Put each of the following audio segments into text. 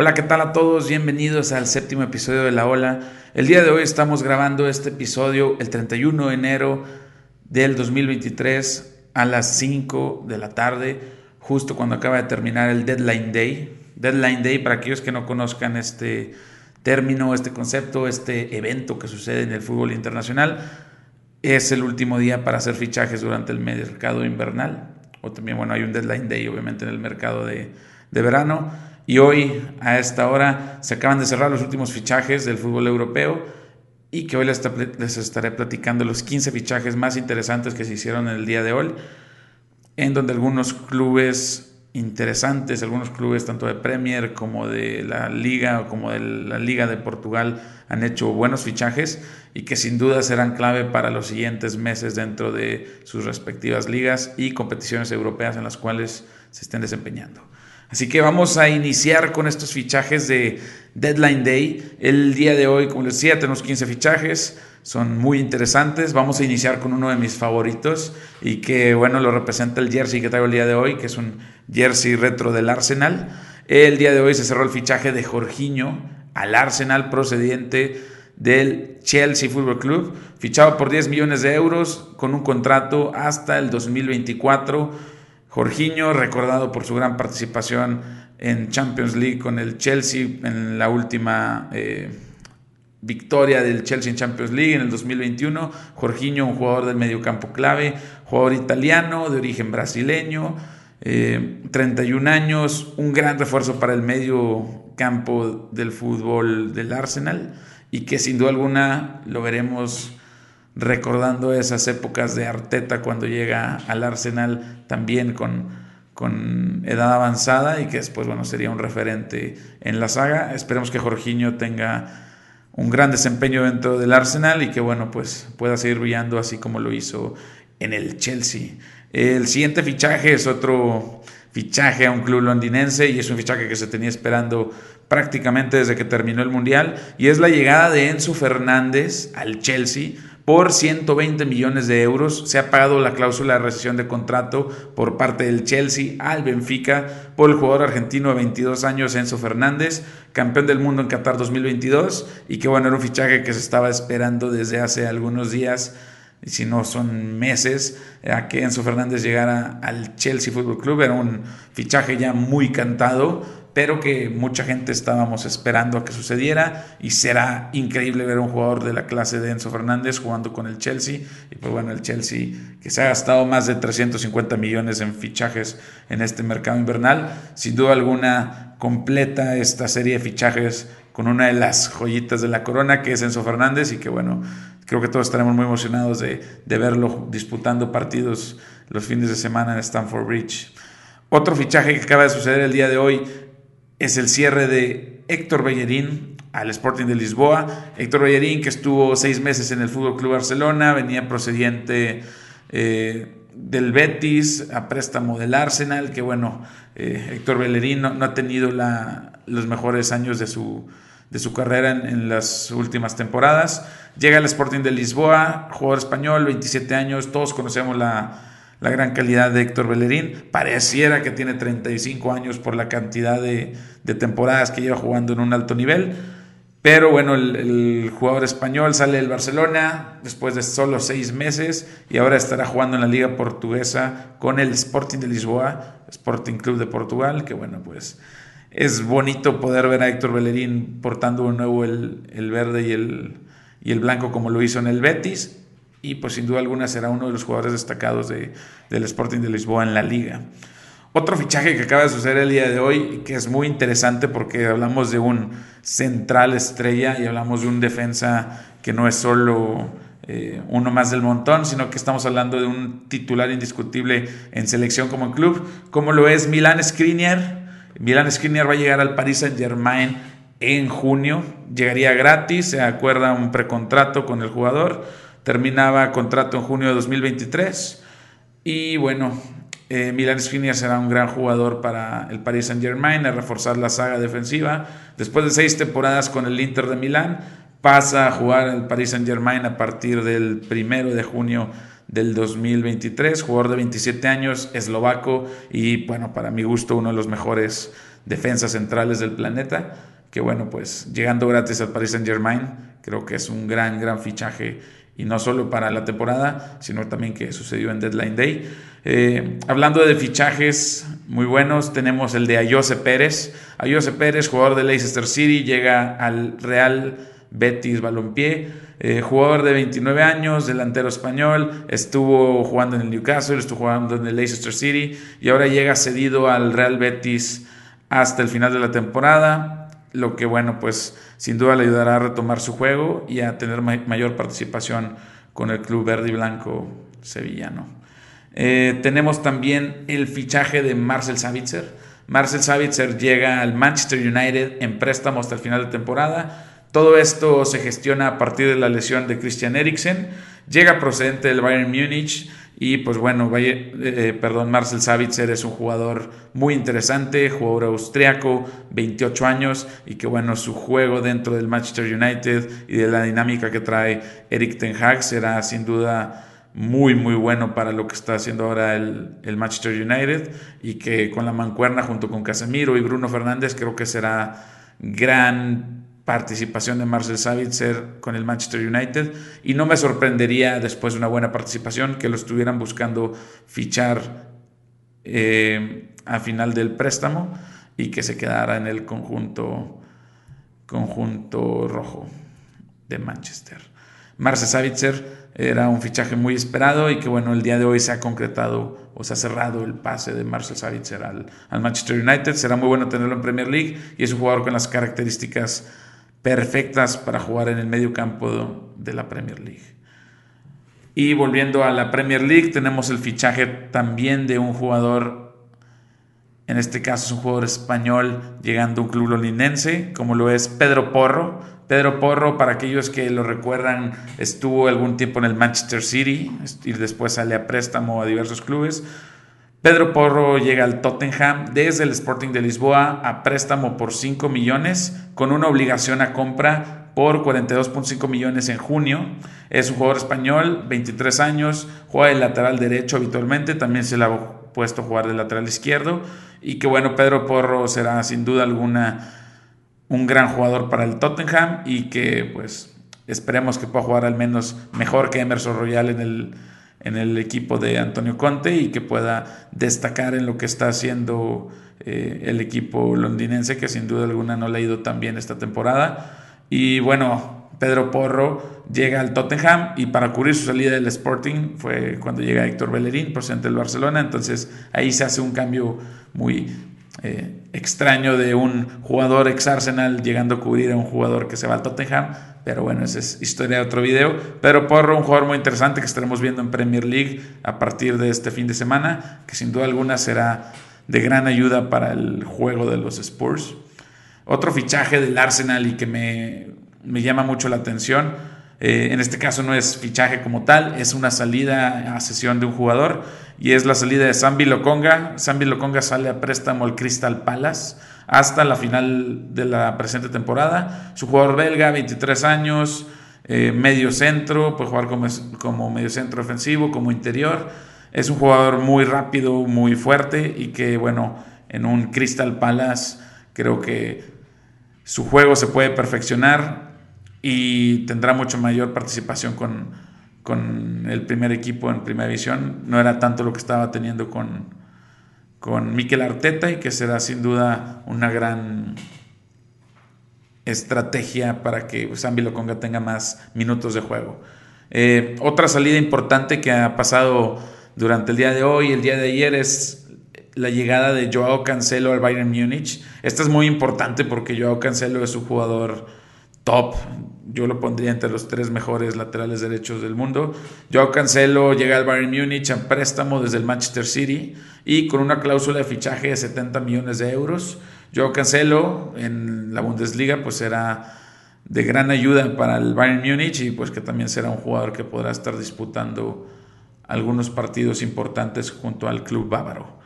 Hola, ¿qué tal a todos? Bienvenidos al séptimo episodio de La Ola. El día de hoy estamos grabando este episodio el 31 de enero del 2023 a las 5 de la tarde, justo cuando acaba de terminar el Deadline Day. Deadline Day, para aquellos que no conozcan este término, este concepto, este evento que sucede en el fútbol internacional, es el último día para hacer fichajes durante el mercado invernal. O también, bueno, hay un Deadline Day, obviamente, en el mercado de, de verano. Y hoy, a esta hora, se acaban de cerrar los últimos fichajes del fútbol europeo y que hoy les, estaré platicando los 15 fichajes más interesantes que se hicieron en el día de hoy, en donde algunos clubes interesantes, algunos clubes tanto de Premier como de la Liga o como de la Liga de Portugal han hecho buenos fichajes y que sin duda serán clave para los siguientes meses dentro de sus respectivas ligas y competiciones europeas en las cuales se estén desempeñando. Así que vamos a iniciar con estos fichajes de Deadline Day. El día de hoy, como les decía, tenemos 15 fichajes, son muy interesantes. Vamos a iniciar con uno de mis favoritos y que, bueno, lo representa el jersey que traigo el día de hoy, que es un jersey retro del Arsenal. El día de hoy se cerró el fichaje de Jorginho al Arsenal procedente del Chelsea Football Club, fichado por 10 millones de euros con un contrato hasta el 2024 Jorginho, recordado por su gran participación en Champions League con el Chelsea en la última eh, victoria del Chelsea en Champions League en el 2021. Jorginho, un jugador del mediocampo clave, jugador italiano de origen brasileño, 31 eh, años, un gran refuerzo para el medio campo del fútbol del Arsenal y que sin duda alguna lo veremos recordando esas épocas de Arteta cuando llega al Arsenal también con, con edad avanzada y que después bueno, sería un referente en la saga. Esperemos que Jorginho tenga un gran desempeño dentro del Arsenal y que bueno, pues pueda seguir brillando así como lo hizo en el Chelsea. El siguiente fichaje es otro fichaje a un club londinense y es un fichaje que se tenía esperando prácticamente desde que terminó el Mundial y es la llegada de Enzo Fernández al Chelsea por 120 millones de euros. Se ha pagado la cláusula de rescisión de contrato por parte del Chelsea al Benfica por el jugador argentino de 22 años Enzo Fernández, campeón del mundo en Qatar 2022 y que bueno, era un fichaje que se estaba esperando desde hace algunos días y si no son meses, a que Enzo Fernández llegara al Chelsea Football Club. Era un fichaje ya muy cantado, pero que mucha gente estábamos esperando a que sucediera y será increíble ver a un jugador de la clase de Enzo Fernández jugando con el Chelsea y pues bueno, el Chelsea que se ha gastado más de 350 millones en fichajes en este mercado invernal, sin duda alguna completa esta serie de fichajes con una de las joyitas de la corona que es Enzo Fernández y que bueno, creo que todos estaremos muy emocionados de, de verlo disputando partidos los fines de semana en Stamford Bridge. Otro fichaje que acaba de suceder el día de hoy es el cierre de Héctor Bellerín al Sporting de Lisboa. Héctor Bellerín, que estuvo seis meses en el Fútbol Club Barcelona, venía procediente eh, del Betis a préstamo del Arsenal, que bueno, eh, Héctor Bellerín no, ha tenido los mejores años de su, de su carrera en, en, las últimas temporadas. Llega al Sporting de Lisboa, jugador español, 27 años, todos conocemos la la gran calidad de Héctor Bellerín. Pareciera que tiene 35 años por la cantidad de, temporadas que lleva jugando en un alto nivel. Pero bueno, el, jugador español sale del Barcelona después de solo seis meses y ahora estará jugando en la Liga Portuguesa con el Sporting de Lisboa, Sporting Club de Portugal, que bueno, pues es bonito poder ver a Héctor Bellerín portando de nuevo el, verde y el blanco como lo hizo en el Betis y pues sin duda alguna será uno de los jugadores destacados de, del Sporting de Lisboa en la liga. Otro fichaje que acaba de suceder el día de hoy, que es muy interesante porque hablamos de un central estrella y hablamos de un defensa que no es solo eh, uno más del montón, sino que estamos hablando de un titular indiscutible en selección como en club, como lo es Milan Skriniar. Milan Skriniar va a llegar al Paris Saint Germain en junio, llegaría gratis, se acuerda un precontrato con el jugador terminaba contrato en junio de 2023. Y bueno, eh, Milan Skriniar será un gran jugador para el Paris Saint Germain, a reforzar la saga defensiva. Después de seis temporadas con el Inter de Milán, pasa a jugar el Paris Saint Germain a partir del primero de junio del 2023, jugador de 27 años, eslovaco y bueno, para mi gusto uno de los mejores defensas centrales del planeta, que bueno, pues llegando gratis al Paris Saint Germain, creo que es un gran, gran fichaje y no solo para la temporada, sino también que sucedió en Deadline Day. Eh, hablando de fichajes muy buenos, tenemos el de Ayose Pérez. Ayose Pérez, jugador de Leicester City, llega al Real Betis Balompié. Eh, jugador de 29 años, delantero español, estuvo jugando en el Newcastle, estuvo jugando en el Leicester City y ahora llega cedido al Real Betis hasta el final de la temporada, lo que bueno, pues sin duda le ayudará a retomar su juego y a tener mayor participación con el club verde y blanco sevillano. Eh, tenemos también el fichaje de Marcel Savitzer. Marcel Savitzer llega al Manchester United en préstamo hasta el final de temporada todo esto se gestiona a partir de la lesión de Christian Eriksen. Llega procedente del Bayern Múnich y pues bueno, eh, perdón, Marcel Savitzer es un jugador muy interesante, jugador austriaco, 28 años y que bueno, su juego dentro del Manchester United y de la dinámica que trae Eric Ten Hag será sin duda muy muy bueno para lo que está haciendo ahora el, el Manchester United y que con la mancuerna junto con Casemiro y Bruno Fernández creo que será gran participación de Marcel Savitzer con el Manchester United y no me sorprendería después de una buena participación que lo estuvieran buscando fichar eh, a final del préstamo y que se quedara en el conjunto, conjunto rojo de Manchester. Marcel Savitzer era un fichaje muy esperado y que bueno, el día de hoy se ha concretado o se ha cerrado el pase de Marcel Savitzer al, al Manchester United. Será muy bueno tenerlo en Premier League y es un jugador con las características perfectas para jugar en el medio campo de la Premier League. Y volviendo a la Premier League, tenemos el fichaje también de un jugador, en este caso es un jugador español llegando a un club londinense, como lo es Pedro Porro. Pedro Porro, para aquellos que lo recuerdan, estuvo algún tiempo en el Manchester City y después sale a préstamo a diversos clubes. Pedro Porro llega al Tottenham desde el Sporting de Lisboa a préstamo por 5 millones con una obligación a compra por 42.5 millones en junio. Es un jugador español, 23 años, juega de lateral derecho habitualmente, también se le ha puesto a jugar de lateral izquierdo y que bueno, Pedro Porro será sin duda alguna un gran jugador para el Tottenham y que pues esperemos que pueda jugar al menos mejor que Emerson Royal en el en el equipo de Antonio Conte y que pueda destacar en lo que está haciendo eh, el equipo londinense, que sin duda alguna no le ha ido tan bien esta temporada. Y bueno, Pedro Porro llega al Tottenham y para cubrir su salida del Sporting fue cuando llega Héctor Bellerín, procedente del Barcelona. Entonces ahí se hace un cambio muy eh, extraño de un jugador ex Arsenal llegando a cubrir a un jugador que se va al Tottenham pero bueno, esa es historia de otro video. Pero Porro, un jugador muy interesante que estaremos viendo en Premier League a partir de este fin de semana, que sin duda alguna será de gran ayuda para el juego de los Spurs. Otro fichaje del Arsenal y que me, me llama mucho la atención, eh, en este caso no es fichaje como tal, es una salida a sesión de un jugador y es la salida de Sambi Lokonga. Sambi Lokonga sale a préstamo al Crystal Palace hasta la final de la presente temporada. Su jugador belga, 23 años, eh, medio centro, puede jugar como, como medio centro ofensivo, como interior. Es un jugador muy rápido, muy fuerte y que, bueno, en un Crystal Palace creo que su juego se puede perfeccionar y tendrá mucho mayor participación con, con el primer equipo en primera división. No era tanto lo que estaba teniendo con, con Mikel Arteta y que será sin duda una gran estrategia para que Zambi Lokonga tenga más minutos de juego. Eh, otra salida importante que ha pasado durante el día de hoy, el día de ayer, es la llegada de Joao Cancelo al Bayern Múnich. Esta es muy importante porque Joao Cancelo es un jugador top. Yo lo pondría entre los tres mejores laterales derechos del mundo. Joao Cancelo llega al Bayern Múnich en préstamo desde el Manchester City y con una cláusula de fichaje de 70 millones de euros. Joao Cancelo en la Bundesliga pues será de gran ayuda para el Bayern Múnich y pues que también será un jugador que podrá estar disputando algunos partidos importantes junto al club bávaro.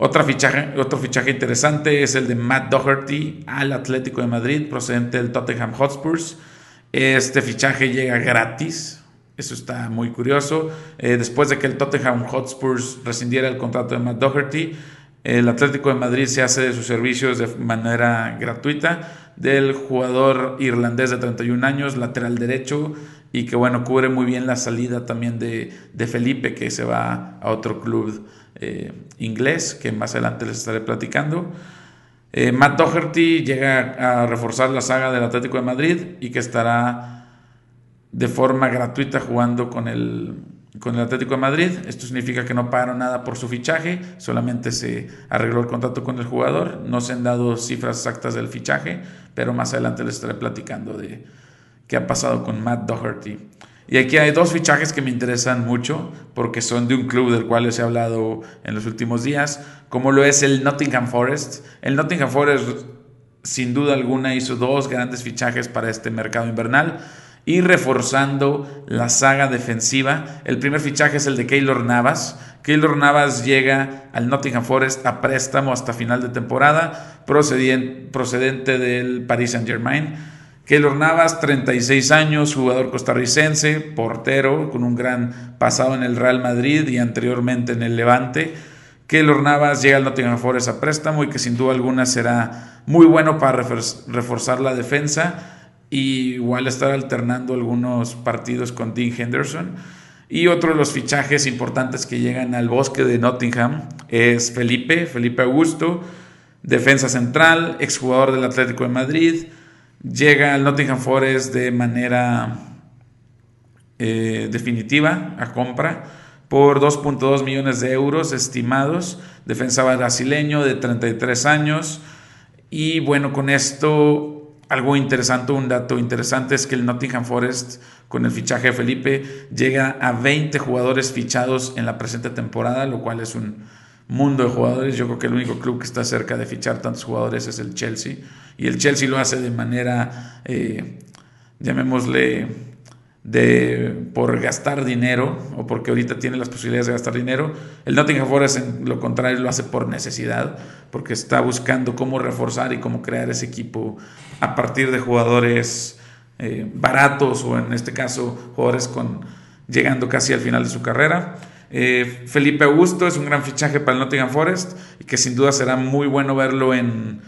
Otra fichaje, otro fichaje interesante es el de Matt Doherty al Atlético de Madrid, procedente del Tottenham Hotspurs. Este fichaje llega gratis, Eso está muy curioso. Eh, después de que el Tottenham Hotspurs rescindiera el contrato de Matt Doherty, el Atlético de Madrid se hace de sus servicios de manera gratuita del jugador irlandés de 31 años, lateral derecho, y que bueno, cubre muy bien la salida también de, Felipe, que se va a otro club eh, inglés, que más adelante les estaré platicando. Eh, Matt Doherty llega a reforzar la saga del Atlético de Madrid y que estará de forma gratuita jugando con el, con el Atlético de Madrid. Esto significa que no pagaron nada por su fichaje, solamente se arregló el contrato con el jugador. No se han dado cifras exactas del fichaje, pero más adelante les estaré platicando de qué ha pasado con Matt Doherty. Y aquí hay dos fichajes que me interesan mucho porque son de un club del cual les he hablado en los últimos días, como lo es el Nottingham Forest. El Nottingham Forest sin duda alguna hizo dos grandes fichajes para este mercado invernal y reforzando la saga defensiva. El primer fichaje es el de Keylor Navas. Keylor Navas llega al Nottingham Forest a préstamo hasta final de temporada, procedente del Paris Saint Germain. Keylor Navas, 36 años, jugador costarricense, portero, con un gran pasado en el Real Madrid y anteriormente en el Levante. Keylor Navas llega al Nottingham Forest a préstamo y que sin duda alguna será muy bueno para reforzar la defensa y igual estar alternando algunos partidos con Dean Henderson. Y otro de los fichajes importantes que llegan al bosque de Nottingham es Felipe, Felipe Augusto, defensa central, exjugador del Atlético de Madrid. Llega al Nottingham Forest de manera eh, definitiva a compra por 2.2 millones de euros estimados. Defensa brasileño de 33 años. Y bueno, con esto algo interesante, un dato interesante es que el Nottingham Forest, con el fichaje de Felipe, llega a 20 jugadores fichados en la presente temporada, lo cual es un mundo de jugadores. Yo creo que el único club que está cerca de fichar tantos jugadores es el Chelsea. Y el Chelsea lo hace de manera, eh, llamémosle, de, por gastar dinero, o porque ahorita tiene las posibilidades de gastar dinero. El Nottingham Forest, en lo contrario, lo hace por necesidad, porque está buscando cómo reforzar y cómo crear ese equipo a partir de jugadores eh, baratos, o en este caso, jugadores con, llegando casi al final de su carrera. Eh, Felipe Augusto es un gran fichaje para el Nottingham Forest y que sin duda será muy bueno verlo en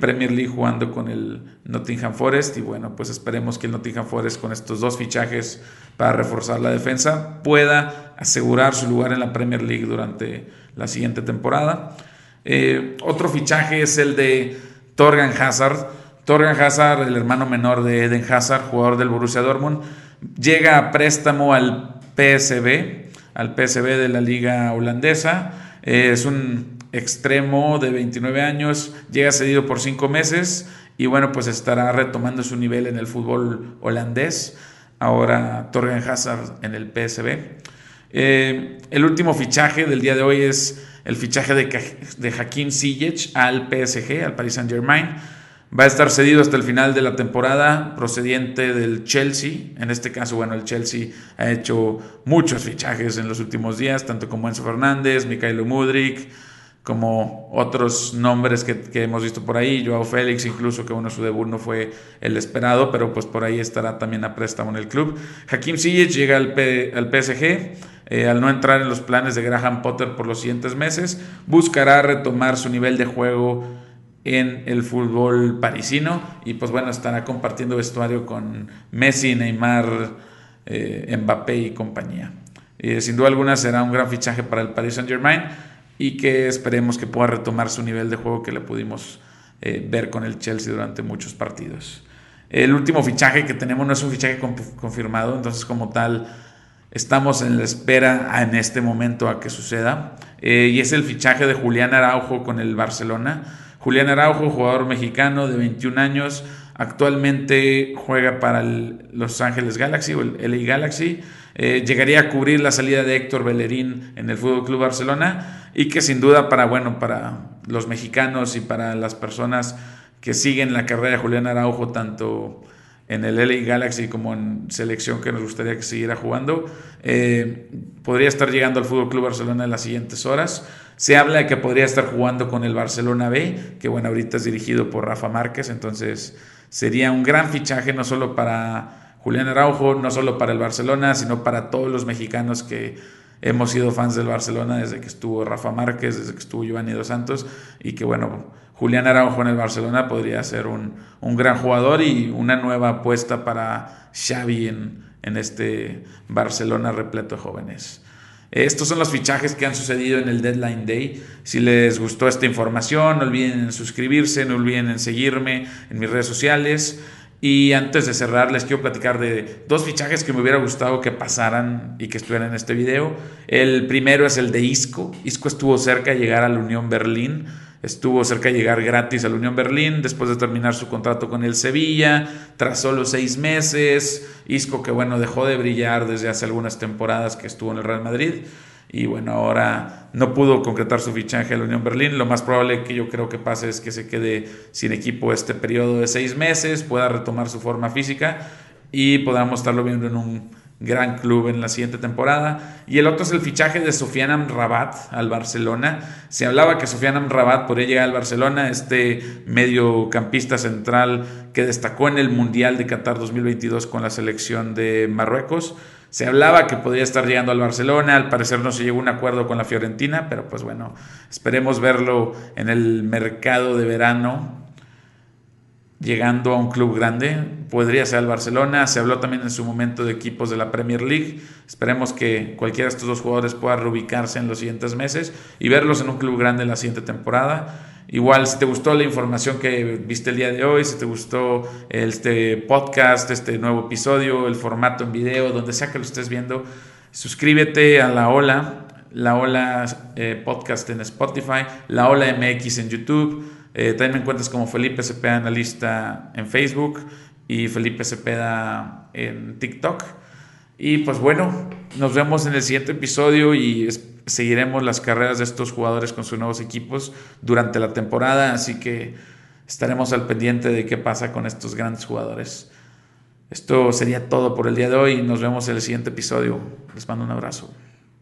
Premier League jugando con el Nottingham Forest y bueno, pues esperemos que el Nottingham Forest con estos dos fichajes para reforzar la defensa pueda asegurar su lugar en la Premier League durante la siguiente temporada. Eh, otro fichaje es el de Torgan Hazard. Torgan Hazard, el hermano menor de Eden Hazard, jugador del Borussia Dortmund, llega a préstamo al PSB, al PSB de la liga holandesa. Es un extremo de 29 años, llega cedido por 5 meses y bueno, pues estará retomando su nivel en el fútbol holandés. Ahora Torgan Hazard en el PSB. Eh, el último fichaje del día de hoy es el fichaje de, de Hakim Ziyech al PSG, al Paris Saint Germain. Va a estar cedido hasta el final de la temporada, procediente del Chelsea. En este caso, bueno, el Chelsea ha hecho muchos fichajes en los últimos días, tanto como Enzo Fernández, Mikhailo Mudrik, como otros nombres que, hemos visto por ahí, Joao Félix, incluso que uno su debut no fue el esperado, pero pues por ahí estará también a préstamo en el club. Hakim Ziyech llega al, al PSG, eh, al no entrar en los planes de Graham Potter por los siguientes meses, buscará retomar su nivel de juego en el fútbol parisino y pues bueno, estará compartiendo vestuario con Messi, Neymar, eh, Mbappé y compañía. Eh, sin duda alguna será un gran fichaje para el Paris Saint Germain y que esperemos que pueda retomar su nivel de juego que le pudimos eh, ver con el Chelsea durante muchos partidos. El último fichaje que tenemos no es un fichaje confirmado, entonces como tal estamos en la espera en este momento a que suceda. Eh, y es el fichaje de Julián Araujo con el Barcelona. Julián Araujo, jugador mexicano de 21 años, actualmente juega para el Los Ángeles Galaxy o el LA Galaxy. Eh, llegaría a cubrir la salida de Héctor Bellerín en el Fútbol Club Barcelona y que sin duda para bueno para los mexicanos y para las personas que siguen la carrera de Julián Araujo tanto en el LA Galaxy como en selección que nos gustaría que siguiera jugando eh, podría estar llegando al Fútbol Club Barcelona en las siguientes horas se habla de que podría estar jugando con el Barcelona B que bueno ahorita es dirigido por Rafa Márquez entonces sería un gran fichaje no solo para Julián Araujo, no solo para el Barcelona, sino para todos los mexicanos que hemos sido fans del Barcelona desde que estuvo Rafa Márquez, desde que estuvo Giovanni Dos Santos, y que bueno, Julián Araujo en el Barcelona podría ser un, un gran jugador y una nueva apuesta para Xavi en, en este Barcelona repleto de jóvenes. Estos son los fichajes que han sucedido en el Deadline Day. Si les gustó esta información, no olviden suscribirse, no olviden en seguirme en mis redes sociales. Y antes de cerrar, les quiero platicar de dos fichajes que me hubiera gustado que pasaran y que estuvieran en este video. El primero es el de Isco. Isco estuvo cerca de llegar a la Unión Berlín estuvo cerca de llegar gratis a la Unión Berlín después de terminar su contrato con el Sevilla, tras solo seis meses, Isco que bueno dejó de brillar desde hace algunas temporadas que estuvo en el Real Madrid y bueno ahora no pudo concretar su fichaje a la Unión Berlín, lo más probable que yo creo que pase es que se quede sin equipo este periodo de seis meses, pueda retomar su forma física y podamos estarlo viendo en un gran club en la siguiente temporada. Y el otro es el fichaje de Sofiane Amrabat al Barcelona. Se hablaba que Sofiane Amrabat podría llegar al Barcelona, este mediocampista central que destacó en el Mundial de Qatar 2022 con la selección de Marruecos. Se hablaba que podría estar llegando al Barcelona, al parecer no se llegó a un acuerdo con la Fiorentina, pero pues bueno, esperemos verlo en el mercado de verano llegando a un club grande. Podría ser el Barcelona. Se habló también en su momento de equipos de la Premier League. Esperemos que cualquiera de estos dos jugadores pueda reubicarse en los siguientes meses y verlos en un club grande en la siguiente temporada. Igual, si te gustó la información que viste el día de hoy, si te gustó este podcast, este nuevo episodio, el formato en video, donde sea que lo estés viendo, suscríbete a La Ola, La Ola eh, Podcast en Spotify, La Ola MX en YouTube eh, también me encuentras como Felipe Cepeda Analista en Facebook y Felipe Cepeda en TikTok. Y pues bueno, nos vemos en el siguiente episodio y seguiremos las carreras de estos jugadores con sus nuevos equipos durante la temporada, así que estaremos al pendiente de qué pasa con estos grandes jugadores. Esto sería todo por el día de hoy. Nos vemos en el siguiente episodio. Les mando un abrazo.